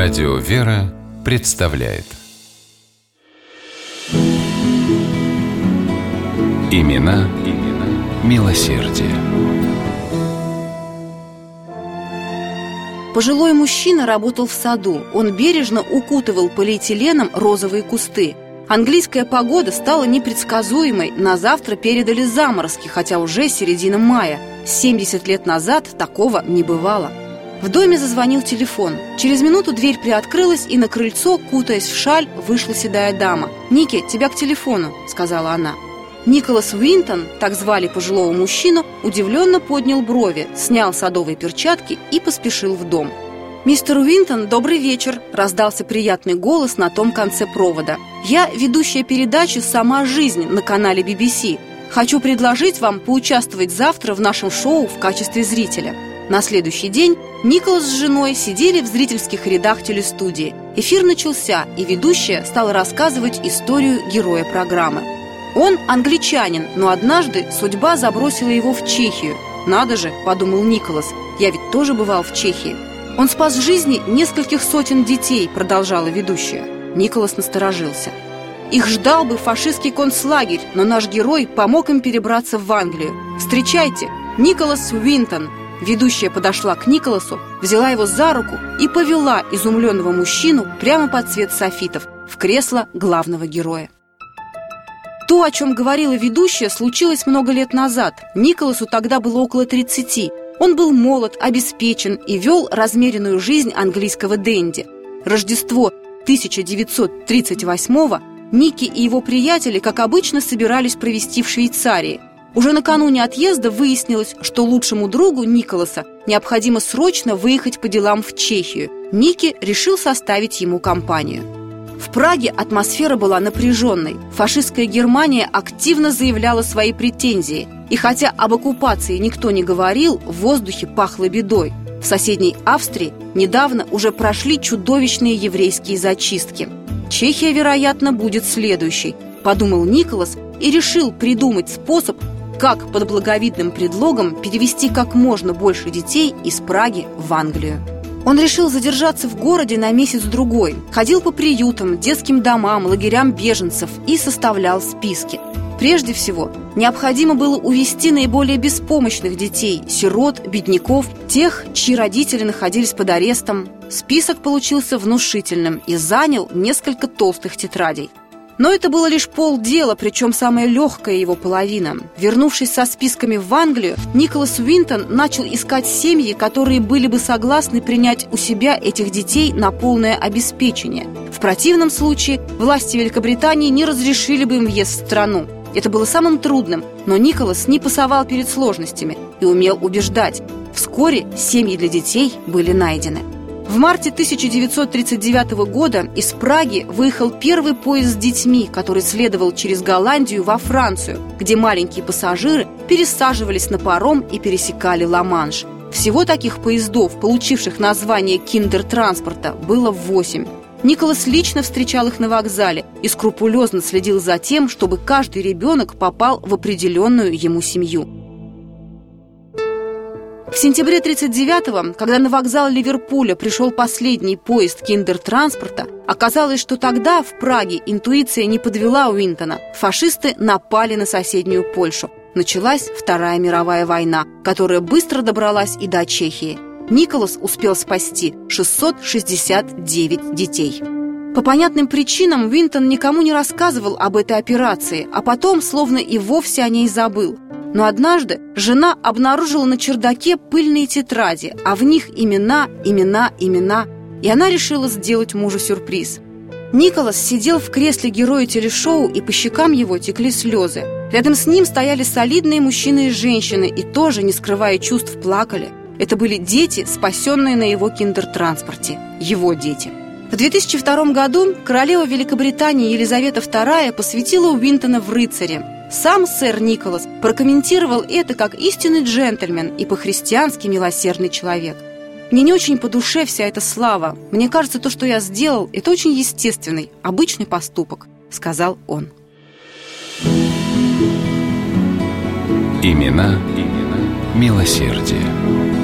Радио «Вера» представляет Имена, имена милосердие. Пожилой мужчина работал в саду. Он бережно укутывал полиэтиленом розовые кусты. Английская погода стала непредсказуемой. На завтра передали заморозки, хотя уже середина мая. 70 лет назад такого не бывало. В доме зазвонил телефон. Через минуту дверь приоткрылась, и на крыльцо, кутаясь в шаль, вышла седая дама. «Ники, тебя к телефону», — сказала она. Николас Уинтон, так звали пожилого мужчину, удивленно поднял брови, снял садовые перчатки и поспешил в дом. «Мистер Уинтон, добрый вечер!» – раздался приятный голос на том конце провода. «Я ведущая передачи «Сама жизнь» на канале BBC. Хочу предложить вам поучаствовать завтра в нашем шоу в качестве зрителя». На следующий день Николас с женой сидели в зрительских рядах телестудии. Эфир начался, и ведущая стала рассказывать историю героя программы. Он англичанин, но однажды судьба забросила его в Чехию. «Надо же», – подумал Николас, – «я ведь тоже бывал в Чехии». «Он спас жизни нескольких сотен детей», – продолжала ведущая. Николас насторожился. Их ждал бы фашистский концлагерь, но наш герой помог им перебраться в Англию. Встречайте, Николас Уинтон, Ведущая подошла к Николасу, взяла его за руку и повела изумленного мужчину прямо под цвет софитов в кресло главного героя. То, о чем говорила ведущая, случилось много лет назад. Николасу тогда было около 30. Он был молод, обеспечен и вел размеренную жизнь английского денди. Рождество 1938-го Ники и его приятели, как обычно, собирались провести в Швейцарии – уже накануне отъезда выяснилось, что лучшему другу Николаса необходимо срочно выехать по делам в Чехию. Ники решил составить ему компанию. В Праге атмосфера была напряженной. Фашистская Германия активно заявляла свои претензии. И хотя об оккупации никто не говорил, в воздухе пахло бедой. В соседней Австрии недавно уже прошли чудовищные еврейские зачистки. Чехия, вероятно, будет следующей, подумал Николас и решил придумать способ как под благовидным предлогом перевести как можно больше детей из Праги в Англию. Он решил задержаться в городе на месяц-другой, ходил по приютам, детским домам, лагерям беженцев и составлял списки. Прежде всего, необходимо было увести наиболее беспомощных детей, сирот, бедняков, тех, чьи родители находились под арестом. Список получился внушительным и занял несколько толстых тетрадей – но это было лишь полдела, причем самая легкая его половина. Вернувшись со списками в Англию, Николас Уинтон начал искать семьи, которые были бы согласны принять у себя этих детей на полное обеспечение. В противном случае власти Великобритании не разрешили бы им въезд в страну. Это было самым трудным, но Николас не пасовал перед сложностями и умел убеждать. Вскоре семьи для детей были найдены. В марте 1939 года из Праги выехал первый поезд с детьми, который следовал через Голландию во Францию, где маленькие пассажиры пересаживались на паром и пересекали Ла-Манш. Всего таких поездов, получивших название киндер-транспорта, было восемь. Николас лично встречал их на вокзале и скрупулезно следил за тем, чтобы каждый ребенок попал в определенную ему семью. В сентябре 1939-го, когда на вокзал Ливерпуля пришел последний поезд киндер-транспорта, оказалось, что тогда в Праге интуиция не подвела Уинтона. Фашисты напали на соседнюю Польшу. Началась Вторая мировая война, которая быстро добралась и до Чехии. Николас успел спасти 669 детей. По понятным причинам Уинтон никому не рассказывал об этой операции, а потом словно и вовсе о ней забыл – но однажды жена обнаружила на чердаке пыльные тетради, а в них имена, имена, имена. И она решила сделать мужу сюрприз. Николас сидел в кресле героя телешоу, и по щекам его текли слезы. Рядом с ним стояли солидные мужчины и женщины, и тоже, не скрывая чувств, плакали. Это были дети, спасенные на его киндер-транспорте. Его дети. В 2002 году королева Великобритании Елизавета II посвятила Уинтона в рыцаре. Сам сэр Николас прокомментировал это как истинный джентльмен и по-христиански милосердный человек. Мне не очень по душе вся эта слава. Мне кажется, то, что я сделал, это очень естественный, обычный поступок, сказал он. Имена, имена милосердие.